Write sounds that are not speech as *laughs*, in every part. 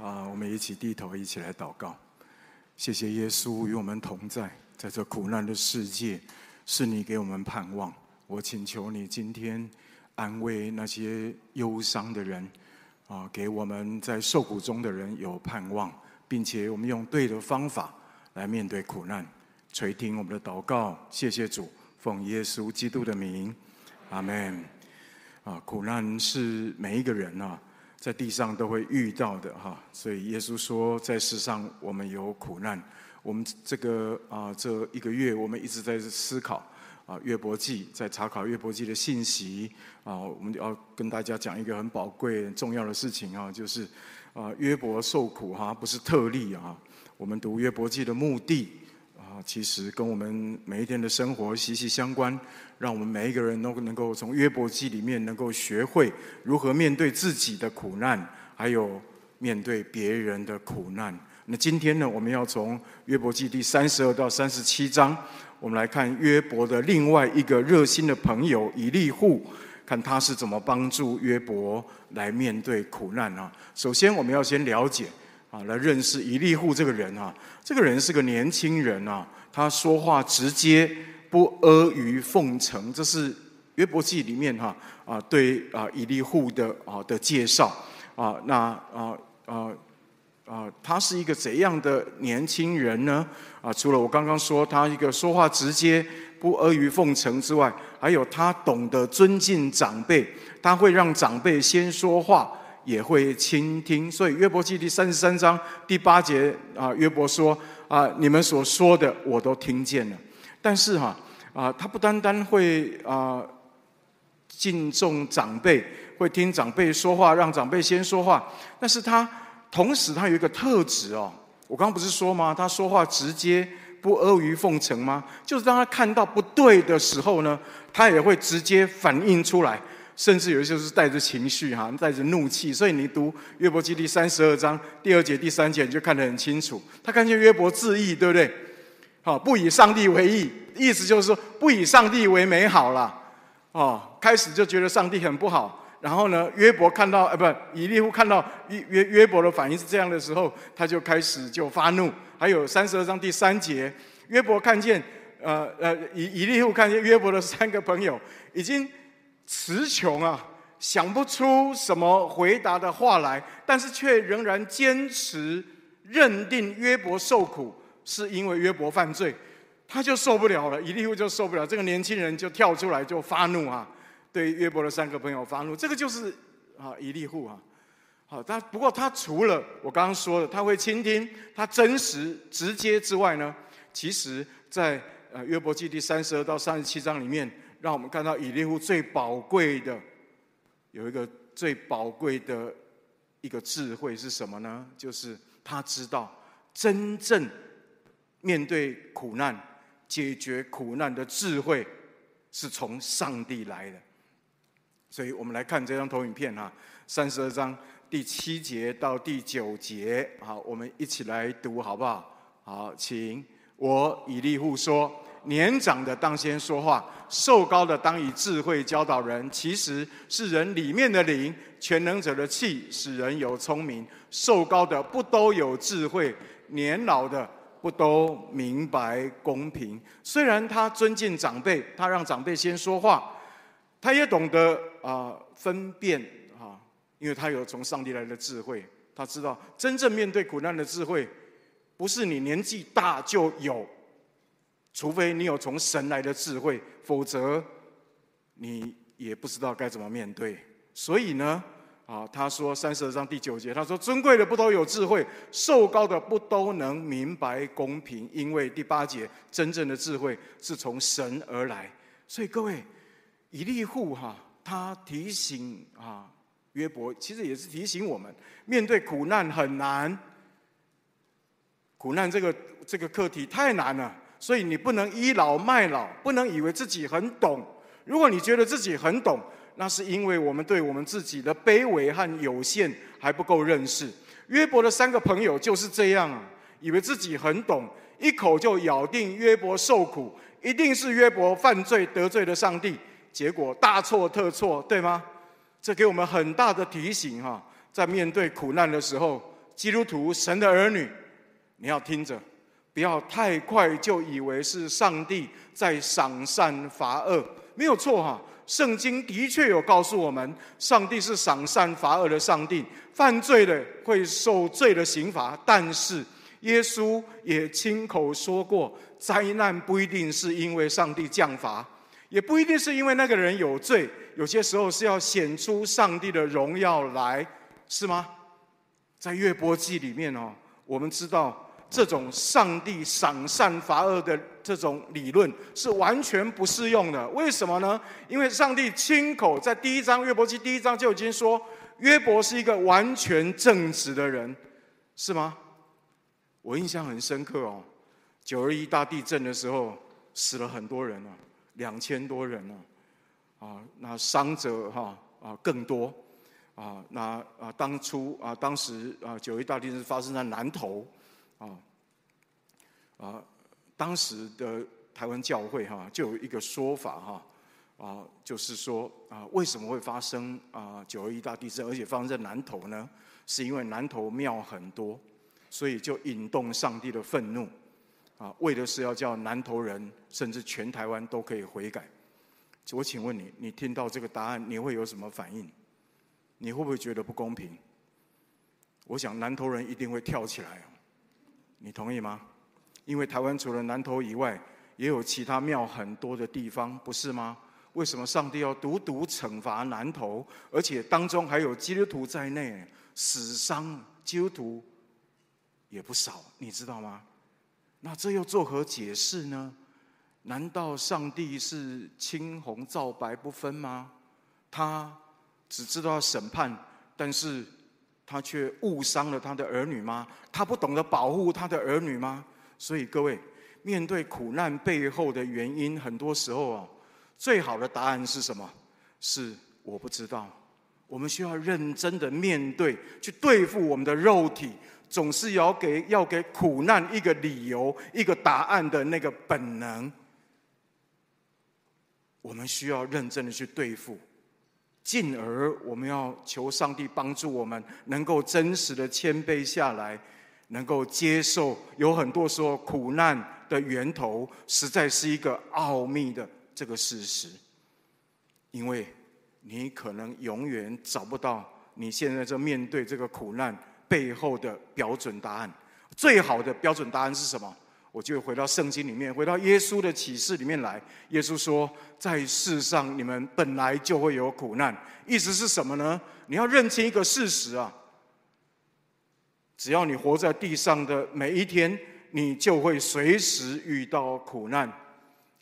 啊，我们一起低头，一起来祷告。谢谢耶稣与我们同在，在这苦难的世界，是你给我们盼望。我请求你今天安慰那些忧伤的人，啊，给我们在受苦中的人有盼望，并且我们用对的方法来面对苦难。垂听我们的祷告，谢谢主，奉耶稣基督的名，阿门。啊，苦难是每一个人啊。在地上都会遇到的哈，所以耶稣说，在世上我们有苦难。我们这个啊，这一个月我们一直在思考啊，约伯记，在查考约伯记的信息啊，我们要跟大家讲一个很宝贵、很重要的事情啊，就是啊，约伯受苦哈，不是特例啊。我们读约伯记的目的。其实跟我们每一天的生活息息相关，让我们每一个人都能够从约伯记里面能够学会如何面对自己的苦难，还有面对别人的苦难。那今天呢，我们要从约伯记第三十二到三十七章，我们来看约伯的另外一个热心的朋友以利户，看他是怎么帮助约伯来面对苦难啊。首先，我们要先了解。啊，来认识以利户这个人啊，这个人是个年轻人啊，他说话直接，不阿谀奉承，这是约伯记里面哈啊对啊以利户的啊的介绍啊，那啊啊啊，他是一个怎样的年轻人呢？啊，除了我刚刚说他一个说话直接，不阿谀奉承之外，还有他懂得尊敬长辈，他会让长辈先说话。也会倾听，所以约伯记第三十三章第八节啊，约伯说啊，你们所说的我都听见了。但是哈啊，他不单单会啊敬重长辈，会听长辈说话，让长辈先说话。但是他同时他有一个特质哦，我刚刚不是说吗？他说话直接，不阿谀奉承吗？就是当他看到不对的时候呢，他也会直接反映出来。甚至有一些是带着情绪哈，带着怒气，所以你读约伯记第三十二章第二节、第三节，你就看得很清楚。他看见约伯自义，对不对？好，不以上帝为义，意思就是说不以上帝为美好了。哦，开始就觉得上帝很不好。然后呢，约伯看到，呃，不，以利户看到约约约伯的反应是这样的时候，他就开始就发怒。还有三十二章第三节，约伯看见，呃呃，以以利户看见约伯的三个朋友已经。词穷啊，想不出什么回答的话来，但是却仍然坚持认定约伯受苦是因为约伯犯罪，他就受不了了。以利户就受不了，这个年轻人就跳出来就发怒啊，对约伯的三个朋友发怒。这个就是啊，以利户啊，好，他不过他除了我刚刚说的他会倾听，他真实直接之外呢，其实在呃约伯记第三十二到三十七章里面。让我们看到以利户最宝贵的，有一个最宝贵的一个智慧是什么呢？就是他知道真正面对苦难、解决苦难的智慧是从上帝来的。所以我们来看这张投影片哈，三十二章第七节到第九节，好，我们一起来读好不好？好，请我以利户说。年长的当先说话，寿高的当以智慧教导人。其实是人里面的灵，全能者的气，使人有聪明。寿高的不都有智慧，年老的不都明白公平。虽然他尊敬长辈，他让长辈先说话，他也懂得啊、分辨啊，因为他有从上帝来的智慧，他知道真正面对苦难的智慧，不是你年纪大就有。除非你有从神来的智慧，否则你也不知道该怎么面对。所以呢，啊，他说三十二章第九节，他说尊贵的不都有智慧，寿高的不都能明白公平。因为第八节，真正的智慧是从神而来。所以各位，以利户哈，他提醒啊约伯，其实也是提醒我们，面对苦难很难，苦难这个这个课题太难了。所以你不能倚老卖老，不能以为自己很懂。如果你觉得自己很懂，那是因为我们对我们自己的卑微和有限还不够认识。约伯的三个朋友就是这样啊，以为自己很懂，一口就咬定约伯受苦，一定是约伯犯罪得罪了上帝，结果大错特错，对吗？这给我们很大的提醒哈，在面对苦难的时候，基督徒、神的儿女，你要听着，不要太快就以为是上帝在赏善罚恶，没有错哈。圣经的确有告诉我们，上帝是赏善罚恶的上帝，犯罪的会受罪的刑罚。但是耶稣也亲口说过，灾难不一定是因为上帝降罚。也不一定是因为那个人有罪，有些时候是要显出上帝的荣耀来，是吗？在约伯记里面哦，我们知道这种上帝赏善罚恶的这种理论是完全不适用的。为什么呢？因为上帝亲口在第一章约伯记第一章就已经说，约伯是一个完全正直的人，是吗？我印象很深刻哦，九二一大地震的时候死了很多人啊。两千多人呢，啊，那伤者哈啊更多，啊，那啊当初啊当时啊九一大地震发生在南投，啊，啊当时的台湾教会哈就有一个说法哈啊，就是说啊为什么会发生啊九二一大地震，而且发生在南投呢？是因为南投庙很多，所以就引动上帝的愤怒。啊，为的是要叫南投人，甚至全台湾都可以悔改。我请问你，你听到这个答案，你会有什么反应？你会不会觉得不公平？我想南投人一定会跳起来。你同意吗？因为台湾除了南投以外，也有其他庙很多的地方，不是吗？为什么上帝要独独惩罚南投，而且当中还有基督徒在内，死伤基督徒也不少，你知道吗？那这又作何解释呢？难道上帝是青红皂白不分吗？他只知道审判，但是他却误伤了他的儿女吗？他不懂得保护他的儿女吗？所以各位，面对苦难背后的原因，很多时候啊，最好的答案是什么？是我不知道。我们需要认真的面对，去对付我们的肉体。总是要给要给苦难一个理由、一个答案的那个本能，我们需要认真的去对付，进而我们要求上帝帮助我们，能够真实的谦卑下来，能够接受有很多时候苦难的源头实在是一个奥秘的这个事实，因为你可能永远找不到你现在在面对这个苦难。背后的标准答案，最好的标准答案是什么？我就回到圣经里面，回到耶稣的启示里面来。耶稣说：“在世上你们本来就会有苦难。”意思是什么呢？你要认清一个事实啊！只要你活在地上的每一天，你就会随时遇到苦难。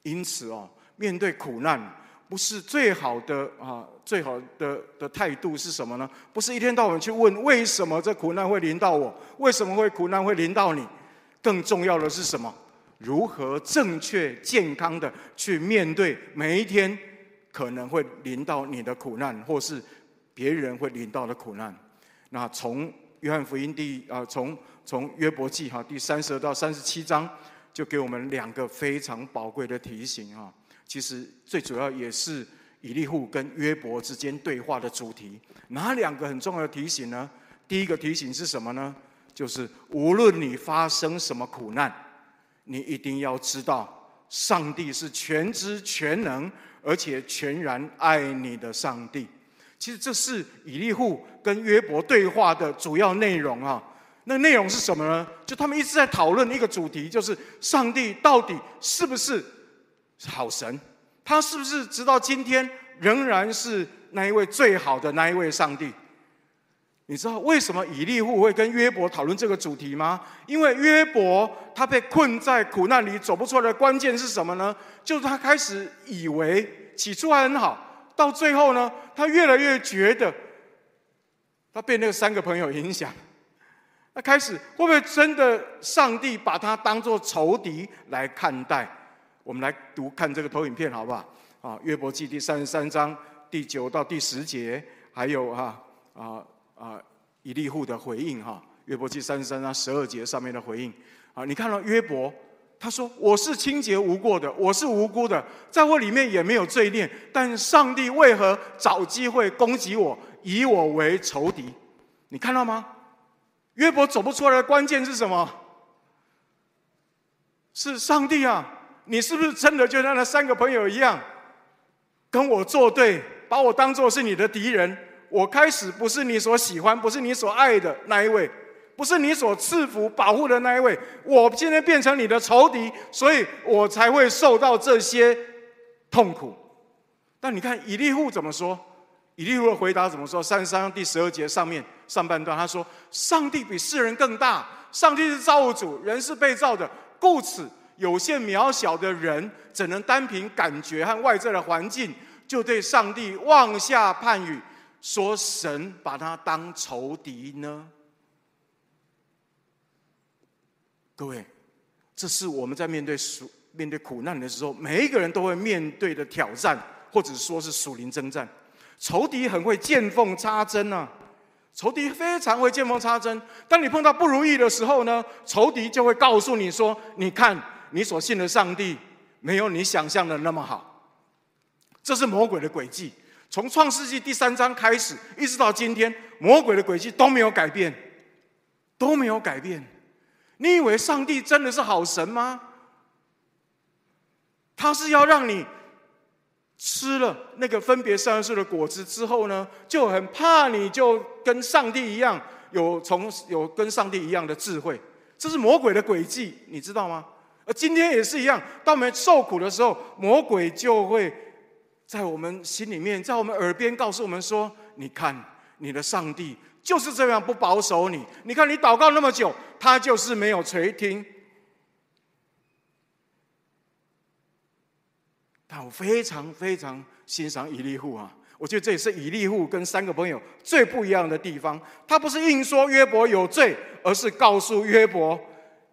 因此哦，面对苦难。不是最好的啊，最好的的态度是什么呢？不是一天到晚去问为什么这苦难会临到我，为什么会苦难会临到你？更重要的是什么？如何正确健康的去面对每一天可能会临到你的苦难，或是别人会临到的苦难？那从约翰福音第啊，从从约伯记哈第三十二到三十七章，就给我们两个非常宝贵的提醒啊。其实最主要也是以利户跟约伯之间对话的主题。哪两个很重要的提醒呢？第一个提醒是什么呢？就是无论你发生什么苦难，你一定要知道，上帝是全知全能，而且全然爱你的上帝。其实这是以利户跟约伯对话的主要内容啊。那内容是什么呢？就他们一直在讨论一个主题，就是上帝到底是不是？好神，他是不是直到今天仍然是那一位最好的那一位上帝？你知道为什么以利户会跟约伯讨论这个主题吗？因为约伯他被困在苦难里走不出来的关键是什么呢？就是他开始以为起初还很好，到最后呢，他越来越觉得他被那个三个朋友影响，他开始会不会真的上帝把他当作仇敌来看待？我们来读看这个投影片，好不好？啊，约伯记第三十三章第九到第十节，还有哈啊啊以利户的回应哈。约伯记三十三章十二节上面的回应啊，你看到约伯他说：“我是清洁无过的，我是无辜的，在我里面也没有罪孽，但上帝为何找机会攻击我，以我为仇敌？”你看到吗？约伯走不出来的关键是什么？是上帝啊！你是不是真的就像那三个朋友一样，跟我作对，把我当做是你的敌人？我开始不是你所喜欢，不是你所爱的那一位，不是你所赐福保护的那一位。我今天变成你的仇敌，所以我才会受到这些痛苦。但你看以利户怎么说？以利户的回答怎么说？三十三章第十二节上面上半段，他说：“上帝比世人更大，上帝是造物主，人是被造的，故此有限渺小的人，怎能单凭感觉和外在的环境，就对上帝妄下判语，说神把他当仇敌呢？”各位，这是我们在面对属面对苦难的时候，每一个人都会面对的挑战，或者说是属灵征战。仇敌很会见缝插针啊！仇敌非常会见缝插针。当你碰到不如意的时候呢，仇敌就会告诉你说：“你看，你所信的上帝没有你想象的那么好。”这是魔鬼的诡计。从创世纪第三章开始，一直到今天，魔鬼的轨迹都没有改变，都没有改变。你以为上帝真的是好神吗？他是要让你。吃了那个分别善恶树的果子之后呢，就很怕你就跟上帝一样有从有跟上帝一样的智慧，这是魔鬼的诡计，你知道吗？而今天也是一样，当我们受苦的时候，魔鬼就会在我们心里面，在我们耳边告诉我们说：“你看，你的上帝就是这样不保守你。你看你祷告那么久，他就是没有垂听。”但我非常非常欣赏以利户啊！我觉得这也是以利户跟三个朋友最不一样的地方。他不是硬说约伯有罪，而是告诉约伯：“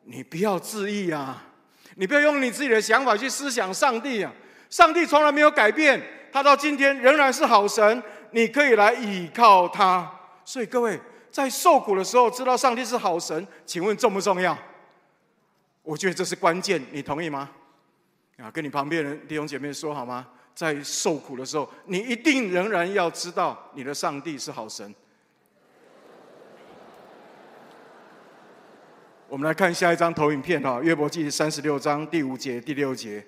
你不要自意啊，你不要用你自己的想法去思想上帝啊！上帝从来没有改变，他到今天仍然是好神，你可以来倚靠他。所以各位在受苦的时候，知道上帝是好神，请问重不重要？我觉得这是关键，你同意吗？”啊，跟你旁边人弟兄姐妹说好吗？在受苦的时候，你一定仍然要知道你的上帝是好神。我们来看下一张投影片哈，约伯记三十六章第五节、第六节。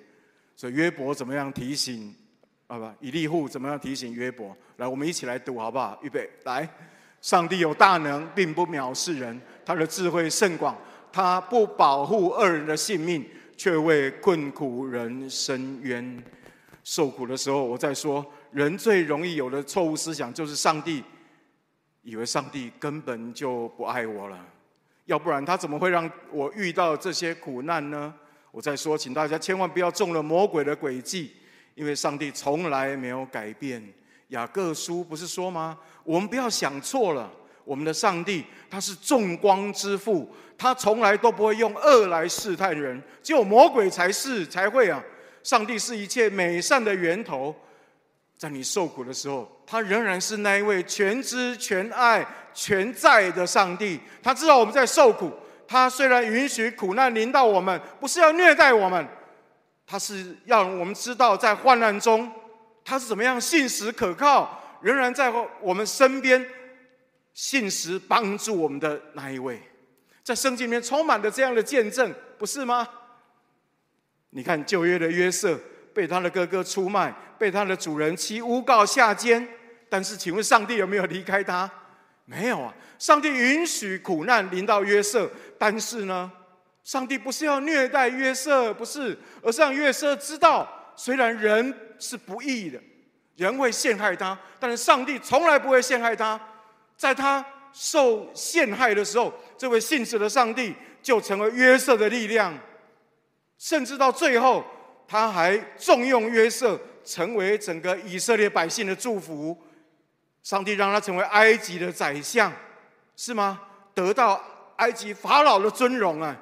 所以约伯怎么样提醒啊？不，以利户怎么样提醒约伯？来，我们一起来读好不好？预备，来，上帝有大能，并不藐视人，他的智慧甚广，他不保护恶人的性命。却为困苦人伸冤，受苦的时候，我在说，人最容易有的错误思想就是上帝，以为上帝根本就不爱我了，要不然他怎么会让我遇到这些苦难呢？我在说，请大家千万不要中了魔鬼的诡计，因为上帝从来没有改变。雅各书不是说吗？我们不要想错了。我们的上帝，他是众光之父，他从来都不会用恶来试探人，只有魔鬼才是才会啊！上帝是一切美善的源头，在你受苦的时候，他仍然是那一位全知、全爱、全在的上帝。他知道我们在受苦，他虽然允许苦难临到我们，不是要虐待我们，他是要我们知道在患难中，他是怎么样信实可靠，仍然在我们身边。信实帮助我们的那一位，在圣经里面充满了这样的见证，不是吗？你看旧约的约瑟被他的哥哥出卖，被他的主人妻诬告下监，但是请问上帝有没有离开他？没有啊！上帝允许苦难临到约瑟，但是呢，上帝不是要虐待约瑟，不是，而是让约瑟知道，虽然人是不义的，人会陷害他，但是上帝从来不会陷害他。在他受陷害的时候，这位信实的上帝就成为约瑟的力量，甚至到最后，他还重用约瑟，成为整个以色列百姓的祝福。上帝让他成为埃及的宰相，是吗？得到埃及法老的尊荣啊！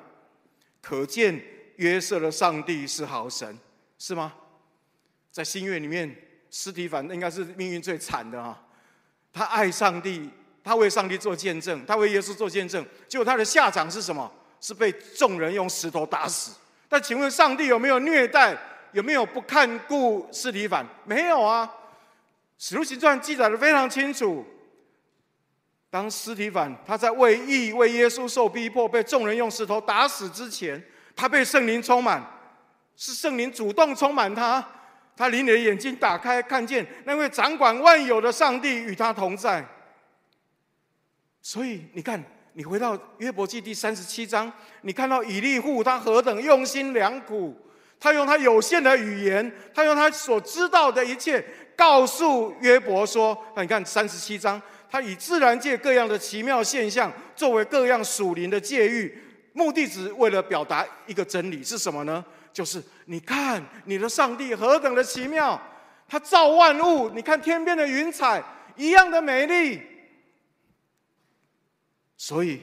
可见约瑟的上帝是好神，是吗？在新约里面，司提反应该是命运最惨的啊！他爱上帝。他为上帝做见证，他为耶稣做见证，结果他的下场是什么？是被众人用石头打死。但请问上帝有没有虐待？有没有不看顾司提反？没有啊，《使徒行传》记载的非常清楚。当司提反他在为义为耶稣受逼迫，被众人用石头打死之前，他被圣灵充满，是圣灵主动充满他。他灵里的眼睛打开，看见那位掌管万有的上帝与他同在。所以你看，你回到约伯记第三十七章，你看到以利户他何等用心良苦，他用他有限的语言，他用他所知道的一切，告诉约伯说：“那你看三十七章，他以自然界各样的奇妙现象作为各样属灵的界喻，目的只为了表达一个真理，是什么呢？”就是你看你的上帝何等的奇妙，他造万物，你看天边的云彩一样的美丽。所以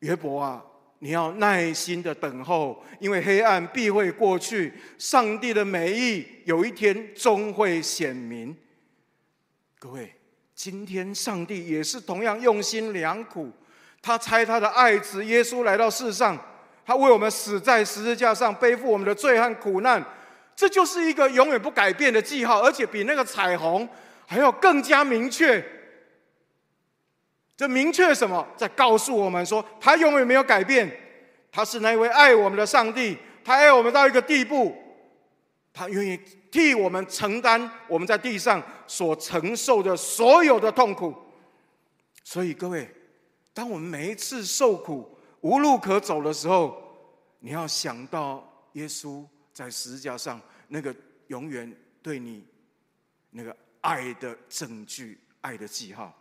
约伯啊，你要耐心的等候，因为黑暗必会过去，上帝的美意有一天终会显明。各位，今天上帝也是同样用心良苦，他差他的爱子耶稣来到世上。他为我们死在十字架上，背负我们的罪和苦难，这就是一个永远不改变的记号，而且比那个彩虹还要更加明确。这明确什么？在告诉我们说，他永远没有改变，他是那位爱我们的上帝，他爱我们到一个地步，他愿意替我们承担我们在地上所承受的所有的痛苦。所以各位，当我们每一次受苦，无路可走的时候，你要想到耶稣在十字架上那个永远对你那个爱的证据、爱的记号。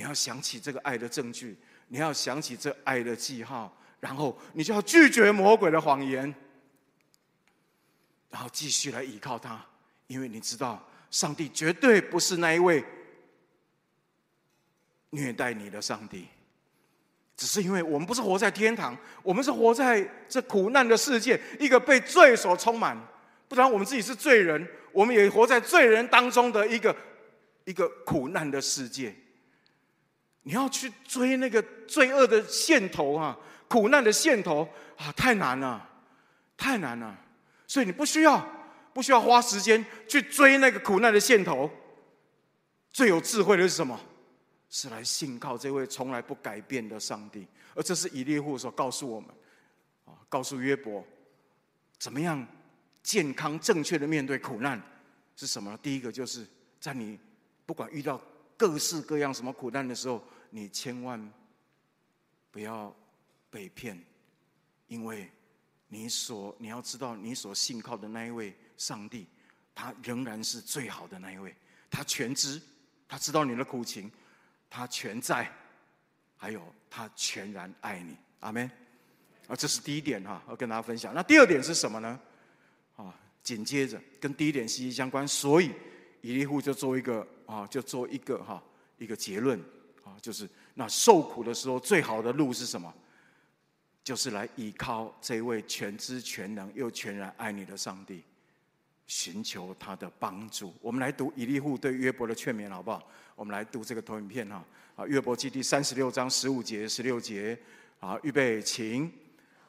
你要想起这个爱的证据，你要想起这爱的记号，然后你就要拒绝魔鬼的谎言，然后继续来依靠他，因为你知道上帝绝对不是那一位虐待你的上帝。只是因为我们不是活在天堂，我们是活在这苦难的世界，一个被罪所充满。不然我们自己是罪人，我们也活在罪人当中的一个一个苦难的世界。你要去追那个罪恶的线头啊，苦难的线头啊，太难了，太难了。所以你不需要不需要花时间去追那个苦难的线头。最有智慧的是什么？是来信靠这位从来不改变的上帝，而这是以利户所告诉我们，啊，告诉约伯，怎么样健康正确的面对苦难是什么呢？第一个就是在你不管遇到各式各样什么苦难的时候，你千万不要被骗，因为你所你要知道，你所信靠的那一位上帝，他仍然是最好的那一位，他全知，他知道你的苦情。他全在，还有他全然爱你，阿门。啊，这是第一点哈，要跟大家分享。那第二点是什么呢？啊，紧接着跟第一点息息相关，所以以利户就做一个啊，就做一个哈一个结论啊，就是那受苦的时候最好的路是什么？就是来依靠这位全知全能又全然爱你的上帝。寻求他的帮助。我们来读以利户对约伯的劝勉，好不好？我们来读这个投影片哈。啊，约伯记第三十六章十五节、十六节。啊，预备，请。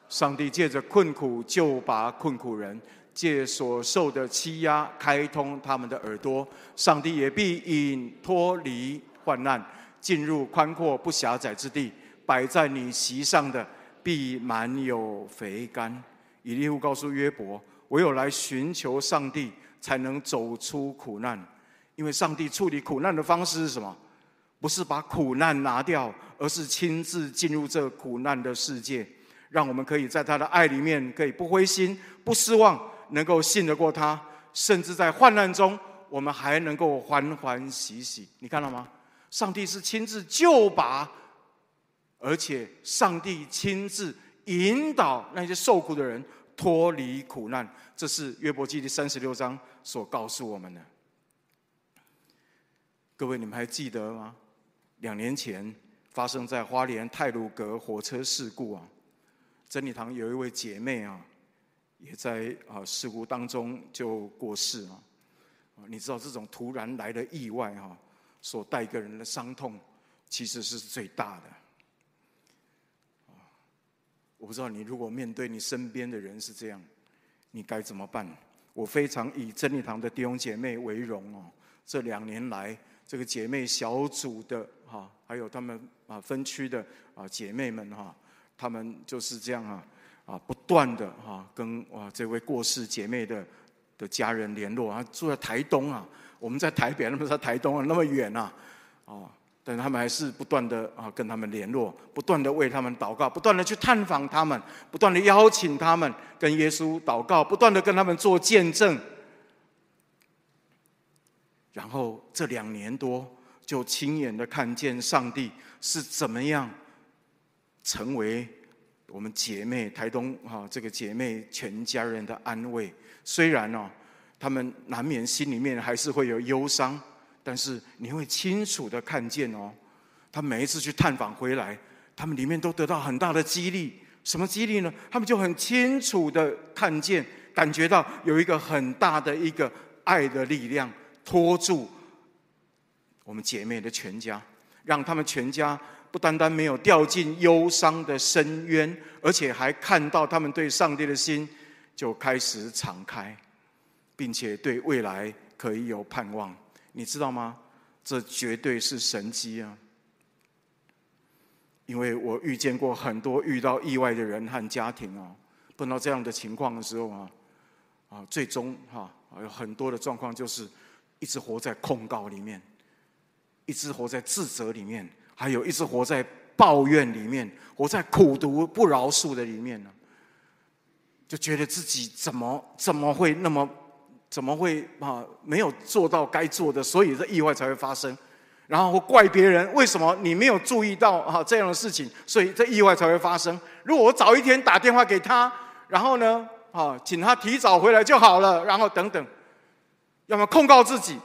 上帝借着困苦救拔困苦人，借所受的欺压开通他们的耳朵。上帝也必引脱离患难，进入宽阔不狭窄之地。摆在你席上的必满有肥甘。以利户告诉约伯。唯有来寻求上帝，才能走出苦难。因为上帝处理苦难的方式是什么？不是把苦难拿掉，而是亲自进入这苦难的世界，让我们可以在他的爱里面，可以不灰心、不失望，能够信得过他，甚至在患难中，我们还能够欢欢喜喜。你看到吗？上帝是亲自救拔，而且上帝亲自引导那些受苦的人。脱离苦难，这是约伯记第三十六章所告诉我们的。各位，你们还记得吗？两年前发生在花莲太鲁阁火车事故啊，真理堂有一位姐妹啊，也在啊事故当中就过世啊。你知道这种突然来的意外哈，所带给人的伤痛，其实是最大的。我不知道你如果面对你身边的人是这样，你该怎么办？我非常以真理堂的弟兄姐妹为荣哦。这两年来，这个姐妹小组的哈，还有他们啊分区的啊姐妹们哈，他们就是这样啊啊不断的哈跟哇这位过世姐妹的的家人联络啊，住在台东啊，我们在台北，那么在台东啊那么远啊，啊，但他们还是不断的啊跟他们联络，不断的为他们祷告，不断的去探访他们，不断的邀请他们跟耶稣祷告，不断的跟他们做见证。然后这两年多，就亲眼的看见上帝是怎么样成为我们姐妹台东哈这个姐妹全家人的安慰。虽然哦，他们难免心里面还是会有忧伤，但是你会清楚的看见哦，他每一次去探访回来，他们里面都得到很大的激励。什么激励呢？他们就很清楚的看见、感觉到有一个很大的一个爱的力量。托住我们姐妹的全家，让他们全家不单单没有掉进忧伤的深渊，而且还看到他们对上帝的心就开始敞开，并且对未来可以有盼望。你知道吗？这绝对是神迹啊！因为我遇见过很多遇到意外的人和家庭啊，碰到这样的情况的时候啊，啊，最终哈有很多的状况就是。一直活在控告里面，一直活在自责里面，还有一直活在抱怨里面，活在苦读不饶恕的里面呢，就觉得自己怎么怎么会那么怎么会啊没有做到该做的，所以这意外才会发生，然后怪别人为什么你没有注意到啊这样的事情，所以这意外才会发生。如果我早一天打电话给他，然后呢啊请他提早回来就好了，然后等等。要么控告自己，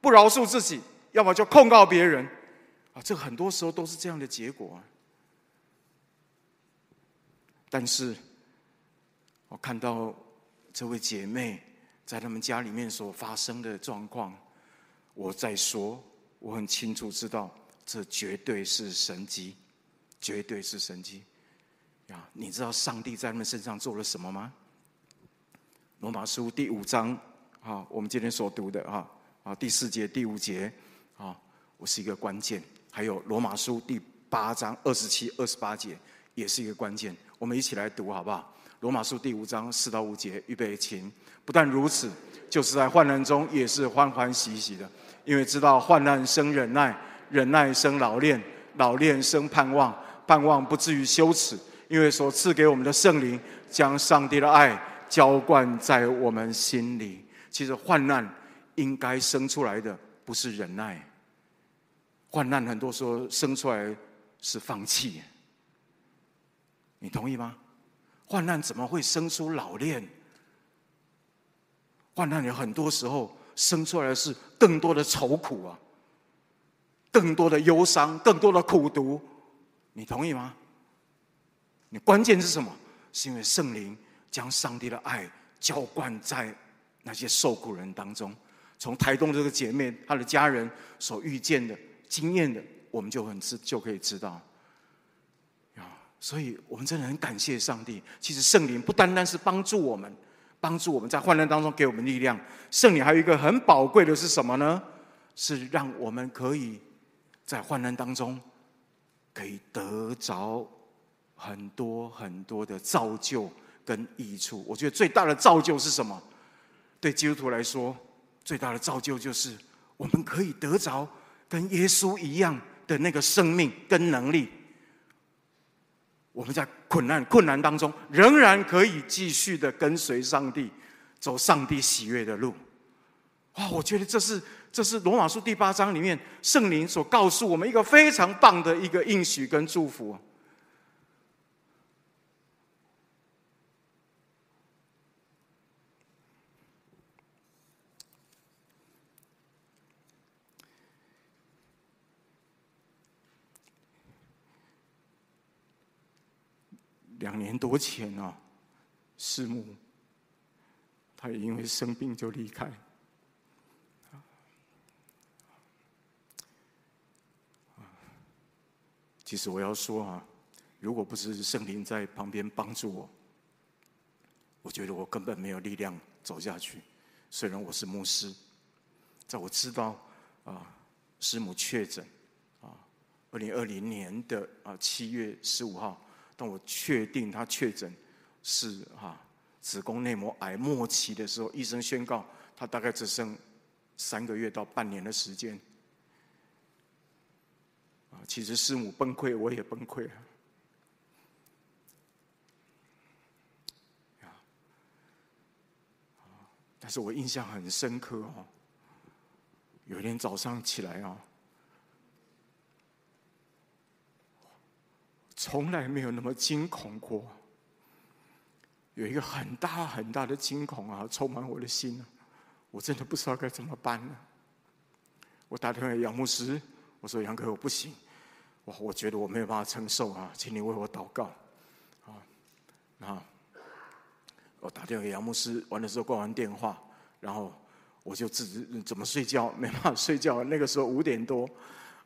不饶恕自己；要么就控告别人，这很多时候都是这样的结果啊。但是，我看到这位姐妹在他们家里面所发生的状况，我在说，我很清楚知道，这绝对是神迹，绝对是神迹。呀，你知道上帝在他们身上做了什么吗？罗马书第五章。啊，我们今天所读的啊啊第四节、第五节啊，我是一个关键。还有罗马书第八章二十七、二十八节也是一个关键。我们一起来读好不好？罗马书第五章四到五节，预备起。不但如此，就是在患难中也是欢欢喜喜的，因为知道患难生忍耐，忍耐生老练，老练生盼望，盼望不至于羞耻，因为所赐给我们的圣灵将上帝的爱浇灌在我们心里。其实患难应该生出来的不是忍耐，患难很多时候生出来是放弃。你同意吗？患难怎么会生出老练？患难有很多时候生出来是更多的愁苦啊，更多的忧伤，更多的苦读。你同意吗？你关键是什么？是因为圣灵将上帝的爱浇灌在。那些受苦人当中，从台东这个姐妹她的家人所遇见的经验的，我们就很知就可以知道。啊，所以我们真的很感谢上帝。其实圣灵不单单是帮助我们，帮助我们在患难当中给我们力量。圣灵还有一个很宝贵的是什么呢？是让我们可以在患难当中可以得着很多很多的造就跟益处。我觉得最大的造就是什么？对基督徒来说，最大的造就就是我们可以得着跟耶稣一样的那个生命跟能力。我们在困难困难当中，仍然可以继续的跟随上帝，走上帝喜悦的路。哇，我觉得这是这是罗马书第八章里面圣灵所告诉我们一个非常棒的一个应许跟祝福。两年多前啊，师母，她也因为生病就离开。其实我要说啊，如果不是圣灵在旁边帮助我，我觉得我根本没有力量走下去。虽然我是牧师，在我知道啊，师母确诊，啊，二零二零年的啊七月十五号，当我确定她确诊是哈子宫内膜癌末期的时候，医生宣告她大概只剩三个月到半年的时间。啊，其实师母崩溃，我也崩溃了。但是我印象很深刻哦。有一天早上起来啊，从来没有那么惊恐过。有一个很大很大的惊恐啊，充满我的心，我真的不知道该怎么办了。我打电话给杨牧师，我说：“杨哥，我不行，我我觉得我没有办法承受啊，请你为我祷告。”啊，啊，我打电话给杨牧师，完了之后挂完电话，然后。我就自己怎么睡觉 *laughs* 没办法睡觉，那个时候五点多，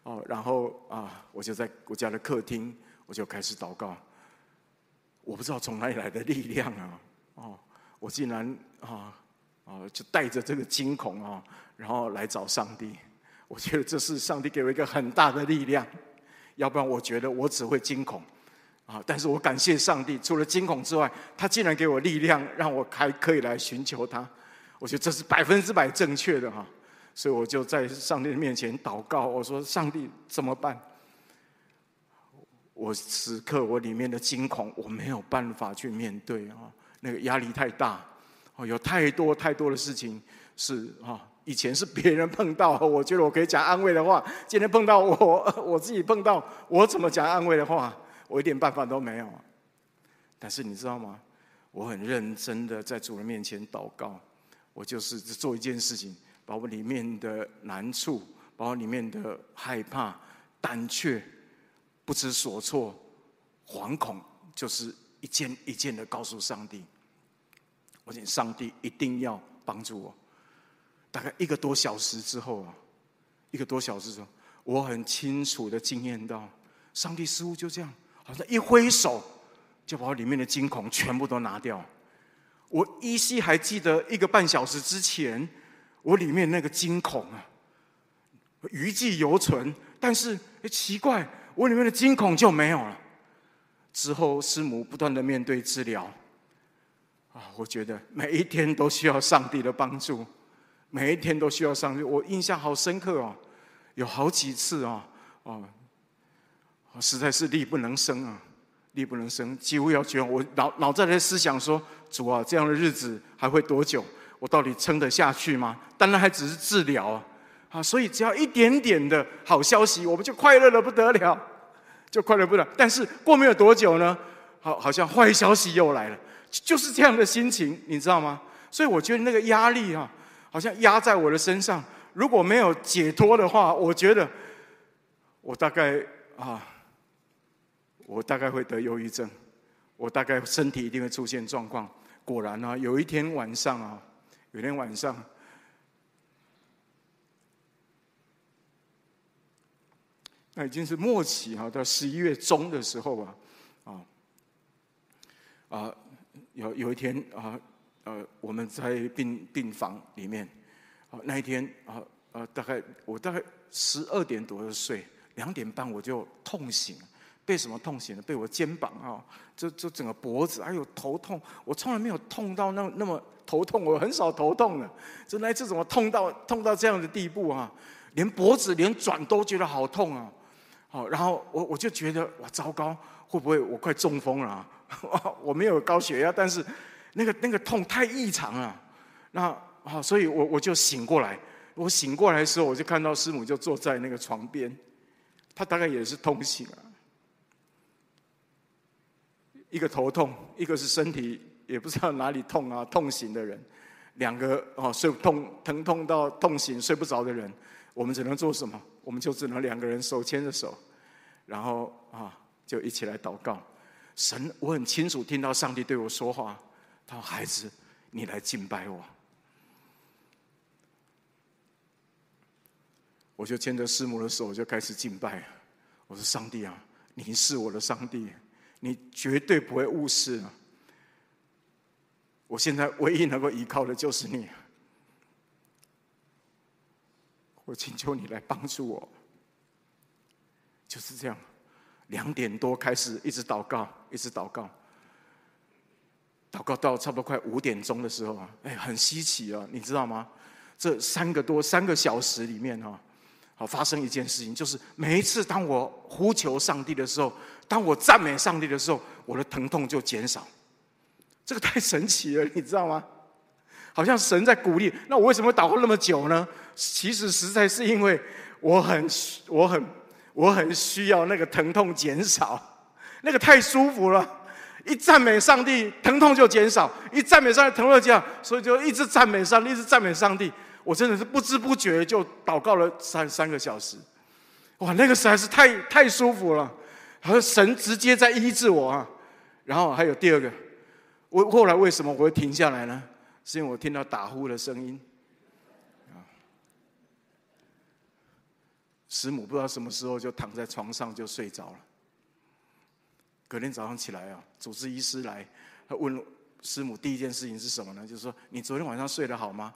哦，然后啊，我就在我家的客厅，我就开始祷告。我不知道从哪里来的力量啊，哦，我竟然啊啊，就带着这个惊恐啊，然后来找上帝。我觉得这是上帝给我一个很大的力量，要不然我觉得我只会惊恐啊。但是我感谢上帝，除了惊恐之外，他竟然给我力量，让我还可以来寻求他。我觉得这是百分之百正确的哈，所以我就在上帝的面前祷告。我说：“上帝怎么办？我此刻我里面的惊恐，我没有办法去面对啊，那个压力太大，哦，有太多太多的事情是啊，以前是别人碰到，我觉得我可以讲安慰的话，今天碰到我，我自己碰到，我怎么讲安慰的话？我一点办法都没有。但是你知道吗？我很认真的在主人面前祷告。”我就是做一件事情，把我里面的难处，把我里面的害怕、胆怯、不知所措、惶恐，就是一件一件的告诉上帝。我请上帝一定要帮助我。大概一个多小时之后啊，一个多小时之后，我很清楚的经验到，上帝似乎就这样，好像一挥手，就把我里面的惊恐全部都拿掉。我依稀还记得一个半小时之前，我里面那个惊恐啊，余悸犹存。但是，哎，奇怪，我里面的惊恐就没有了。之后，师母不断的面对治疗，啊，我觉得每一天都需要上帝的帮助，每一天都需要上帝。我印象好深刻哦，有好几次啊，哦，实在是力不能生啊。力不能生，几乎要绝望。我脑脑袋在思想说：“主啊，这样的日子还会多久？我到底撑得下去吗？”当然还只是治疗啊，啊，所以只要一点点的好消息，我们就快乐的不得了，*laughs* 就快乐不了。但是过没有多久呢，好，好像坏消息又来了，就是这样的心情，你知道吗？所以我觉得那个压力啊，好像压在我的身上。如果没有解脱的话，我觉得我大概啊。我大概会得忧郁症，我大概身体一定会出现状况。果然啊，有一天晚上啊，有一天晚上，那已经是末期哈，到十一月中的时候啊，啊，啊，有有一天啊，呃，我们在病病房里面，啊，那一天啊，呃，大概我大概十二点多就睡，两点半我就痛醒。被什么痛醒了？被我肩膀啊，就就整个脖子还有头痛，我从来没有痛到那那么头痛，我很少头痛的，就那一次怎么痛到痛到这样的地步啊？连脖子连转都觉得好痛啊！好，然后我我就觉得哇，糟糕，会不会我快中风了啊？*laughs* 我没有高血压，但是那个那个痛太异常了。那好，所以我我就醒过来。我醒过来的时候，我就看到师母就坐在那个床边，她大概也是痛醒了。一个头痛，一个是身体也不知道哪里痛啊，痛醒的人，两个哦睡痛疼痛到痛醒睡不着的人，我们只能做什么？我们就只能两个人手牵着手，然后啊就一起来祷告。神，我很清楚听到上帝对我说话，他说：“孩子，你来敬拜我。”我就牵着师母的手就开始敬拜。我说：“上帝啊，你是我的上帝。”你绝对不会误事！我现在唯一能够依靠的就是你。我请求你来帮助我。就是这样，两点多开始一直祷告，一直祷告，祷告到差不多快五点钟的时候啊，哎，很稀奇啊，你知道吗？这三个多三个小时里面哈，好发生一件事情，就是每一次当我呼求上帝的时候，当我赞美上帝的时候，我的疼痛就减少。这个太神奇了，你知道吗？好像神在鼓励。那我为什么祷告那么久呢？其实实在是因为我很我很。我很需要那个疼痛减少，那个太舒服了。一赞美上帝，疼痛就减少；一赞美上帝，疼痛就减少。所以就一直赞美上帝，一直赞美上帝。我真的是不知不觉就祷告了三三个小时。哇，那个实在是太太舒服了，好像神直接在医治我啊。然后还有第二个，我后来为什么我会停下来呢？是因为我听到打呼的声音。师母不知道什么时候就躺在床上就睡着了。隔天早上起来啊，主治医师来，他问师母第一件事情是什么呢？就是说你昨天晚上睡得好吗？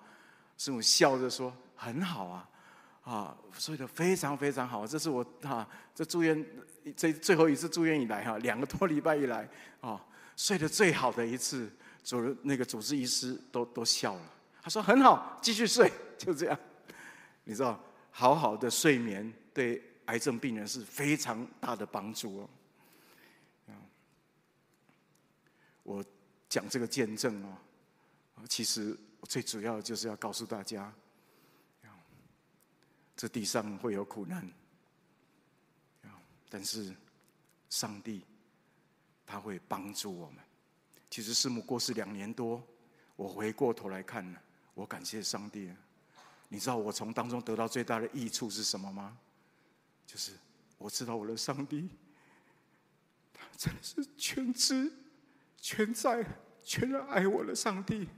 师母笑着说很好啊，啊，睡得非常非常好。这是我啊，这住院这最后一次住院以来哈，两个多礼拜以来啊，睡得最好的一次。主那个主治医师都都笑了，他说很好，继续睡，就这样，你知道。好好的睡眠对癌症病人是非常大的帮助哦。我讲这个见证哦，其实最主要就是要告诉大家，这地上会有苦难，但是上帝他会帮助我们。其实师母过世两年多，我回过头来看呢，我感谢上帝。你知道我从当中得到最大的益处是什么吗？就是我知道我的上帝，他真的是全知、全在、全然爱我的上帝，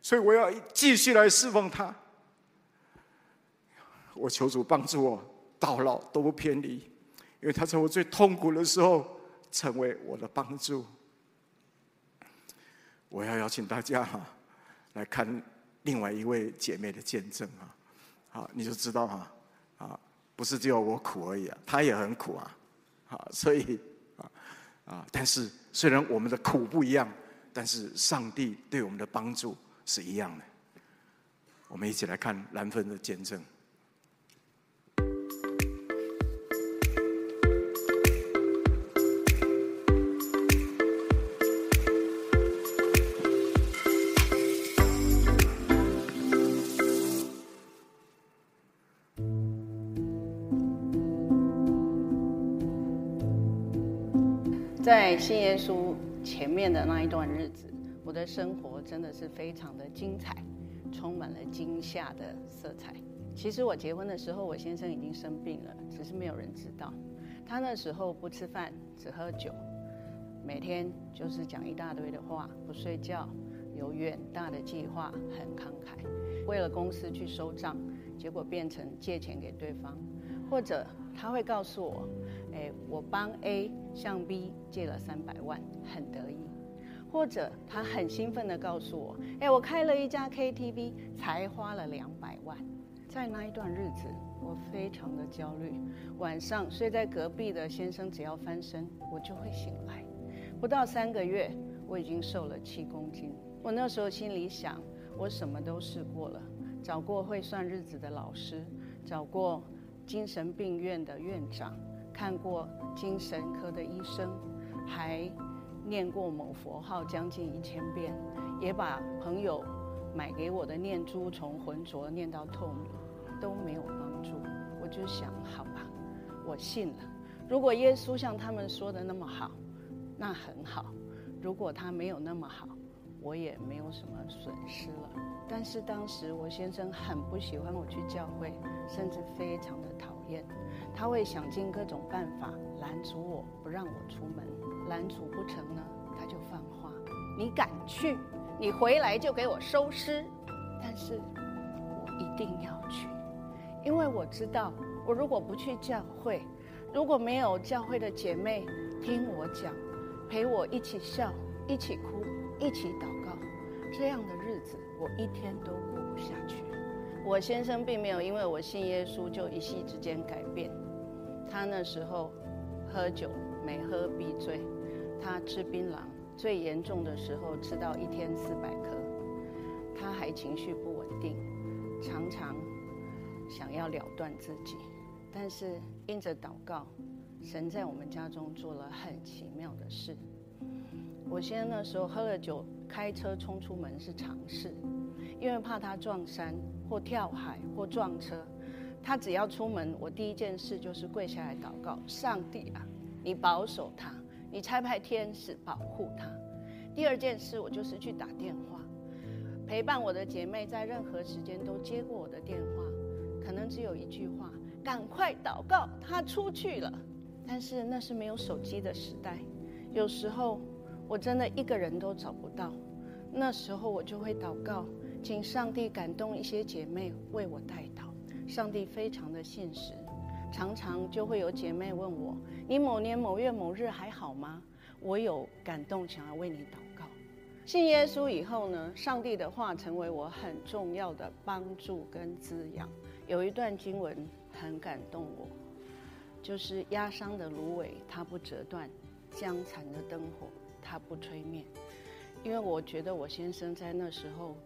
所以我要继续来侍奉他。我求主帮助我到老都不偏离，因为他在我最痛苦的时候成为我的帮助。我要邀请大家哈来看。另外一位姐妹的见证啊，好，你就知道哈，啊，不是只有我苦而已啊，她也很苦啊，好，所以啊啊，但是虽然我们的苦不一样，但是上帝对我们的帮助是一样的。我们一起来看兰芬的见证。在信耶稣前面的那一段日子，我的生活真的是非常的精彩，充满了惊吓的色彩。其实我结婚的时候，我先生已经生病了，只是没有人知道。他那时候不吃饭，只喝酒，每天就是讲一大堆的话，不睡觉，有远大的计划，很慷慨。为了公司去收账，结果变成借钱给对方，或者他会告诉我。哎，我帮 A 向 B 借了三百万，很得意；或者他很兴奋地告诉我，哎，我开了一家 KTV，才花了两百万。在那一段日子，我非常的焦虑。晚上睡在隔壁的先生只要翻身，我就会醒来。不到三个月，我已经瘦了七公斤。我那时候心里想，我什么都试过了，找过会算日子的老师，找过精神病院的院长。看过精神科的医生，还念过某佛号将近一千遍，也把朋友买给我的念珠从浑浊念到透明，都没有帮助。我就想，好吧，我信了。如果耶稣像他们说的那么好，那很好；如果他没有那么好，我也没有什么损失了。但是当时我先生很不喜欢我去教会，甚至非常的讨厌。他会想尽各种办法拦阻我，不让我出门。拦阻不成呢，他就放话：“你敢去，你回来就给我收尸。”但是，我一定要去，因为我知道，我如果不去教会，如果没有教会的姐妹听我讲，陪我一起笑、一起哭、一起祷告，这样的日子我一天都过不下去。我先生并没有因为我信耶稣就一夕之间改变。他那时候喝酒，每喝必醉。他吃槟榔，最严重的时候吃到一天四百颗。他还情绪不稳定，常常想要了断自己。但是因着祷告，神在我们家中做了很奇妙的事。我先生那时候喝了酒，开车冲出门是常事，因为怕他撞山或跳海或撞车。他只要出门，我第一件事就是跪下来祷告：上帝啊，你保守他，你差派天使保护他。第二件事，我就是去打电话，陪伴我的姐妹，在任何时间都接过我的电话，可能只有一句话：赶快祷告，他出去了。但是那是没有手机的时代，有时候我真的一个人都找不到，那时候我就会祷告，请上帝感动一些姐妹为我代祷。上帝非常的现实，常常就会有姐妹问我：“你某年某月某日还好吗？”我有感动，想要为你祷告。信耶稣以后呢，上帝的话成为我很重要的帮助跟滋养。有一段经文很感动我，就是压伤的芦苇它不折断，将残的灯火它不吹灭。因为我觉得我先生在那时候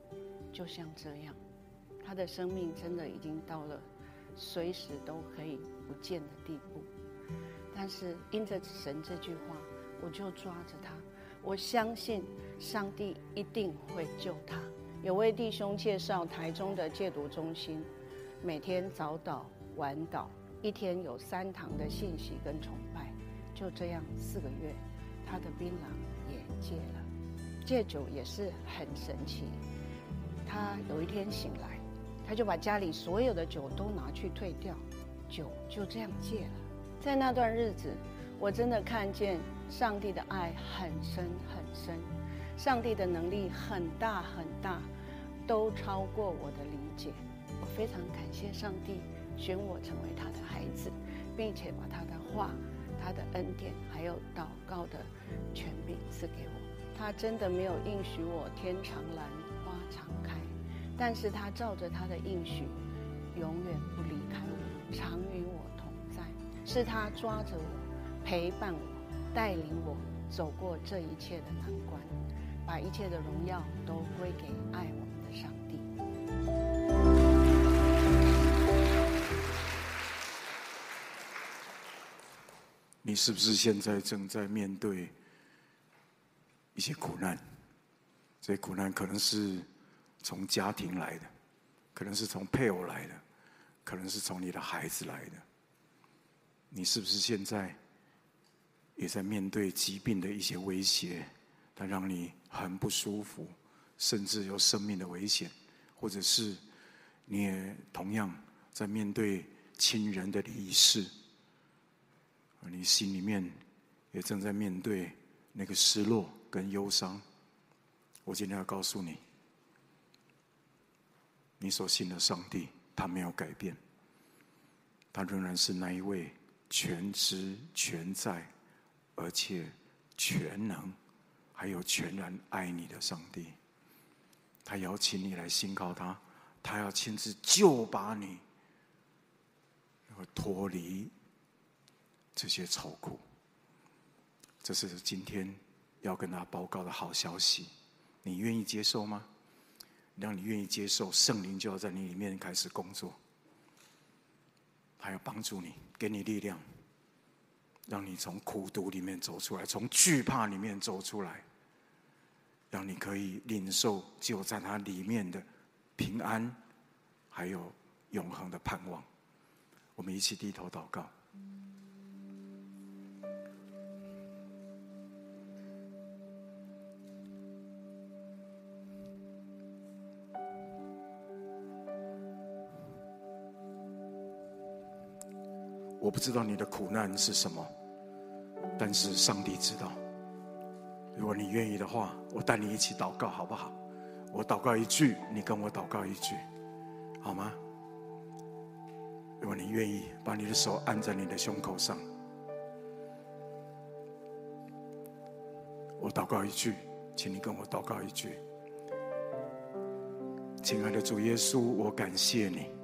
就像这样。他的生命真的已经到了随时都可以不见的地步，但是因着神这句话，我就抓着他，我相信上帝一定会救他。有位弟兄介绍台中的戒毒中心，每天早祷晚祷，一天有三堂的信息跟崇拜，就这样四个月，他的槟榔也戒了，戒酒也是很神奇。他有一天醒来。他就把家里所有的酒都拿去退掉，酒就这样戒了。在那段日子，我真的看见上帝的爱很深很深，上帝的能力很大很大，都超过我的理解。我非常感谢上帝选我成为他的孩子，并且把他的话、他的恩典还有祷告的权柄赐给我。他真的没有应许我天长蓝，花常开。但是他照着他的应许，永远不离开我，常与我同在。是他抓着我，陪伴我，带领我走过这一切的难关，把一切的荣耀都归给爱我们的上帝。你是不是现在正在面对一些苦难？这些苦难可能是。从家庭来的，可能是从配偶来的，可能是从你的孩子来的。你是不是现在也在面对疾病的一些威胁，它让你很不舒服，甚至有生命的危险？或者是你也同样在面对亲人的离世，而你心里面也正在面对那个失落跟忧伤？我今天要告诉你。你所信的上帝，他没有改变，他仍然是那一位全知全在，而且全能，还有全然爱你的上帝。他邀请你来信靠他，他要亲自救拔你，然后脱离这些愁苦。这是今天要跟他报告的好消息，你愿意接受吗？让你愿意接受，圣灵就要在你里面开始工作，还要帮助你，给你力量，让你从苦毒里面走出来，从惧怕里面走出来，让你可以领受就在它里面的平安，还有永恒的盼望。我们一起低头祷告。我不知道你的苦难是什么，但是上帝知道。如果你愿意的话，我带你一起祷告，好不好？我祷告一句，你跟我祷告一句，好吗？如果你愿意，把你的手按在你的胸口上，我祷告一句，请你跟我祷告一句。亲爱的主耶稣，我感谢你。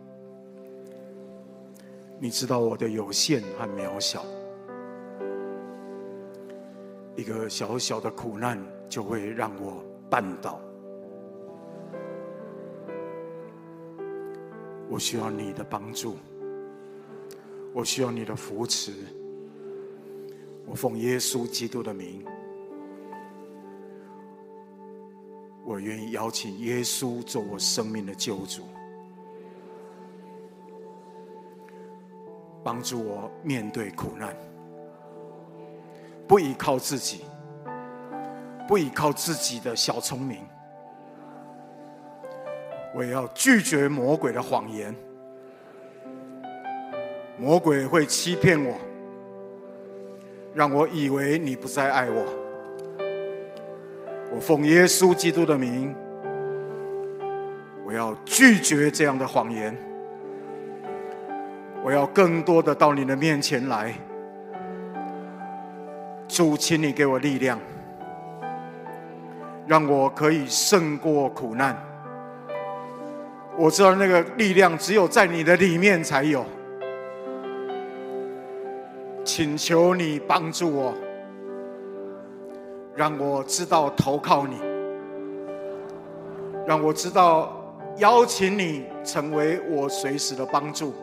你知道我的有限和渺小，一个小小的苦难就会让我绊倒。我需要你的帮助，我需要你的扶持。我奉耶稣基督的名，我愿意邀请耶稣做我生命的救主。帮助我面对苦难，不依靠自己，不依靠自己的小聪明，我要拒绝魔鬼的谎言。魔鬼会欺骗我，让我以为你不再爱我。我奉耶稣基督的名，我要拒绝这样的谎言。我要更多的到你的面前来，主，请你给我力量，让我可以胜过苦难。我知道那个力量只有在你的里面才有，请求你帮助我，让我知道投靠你，让我知道邀请你成为我随时的帮助。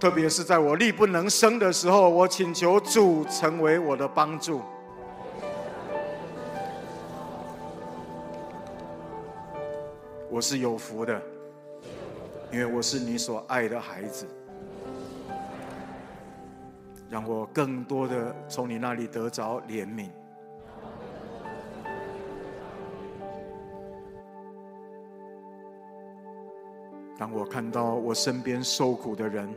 特别是在我力不能胜的时候，我请求主成为我的帮助。我是有福的，因为我是你所爱的孩子。让我更多的从你那里得着怜悯。当我看到我身边受苦的人，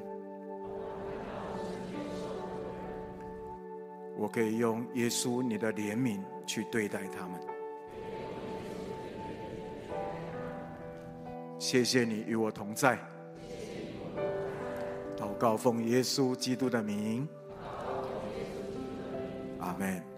我可以用耶稣你的怜悯去对待他们。谢谢你与我同在。祷告奉耶稣基督的名。阿门。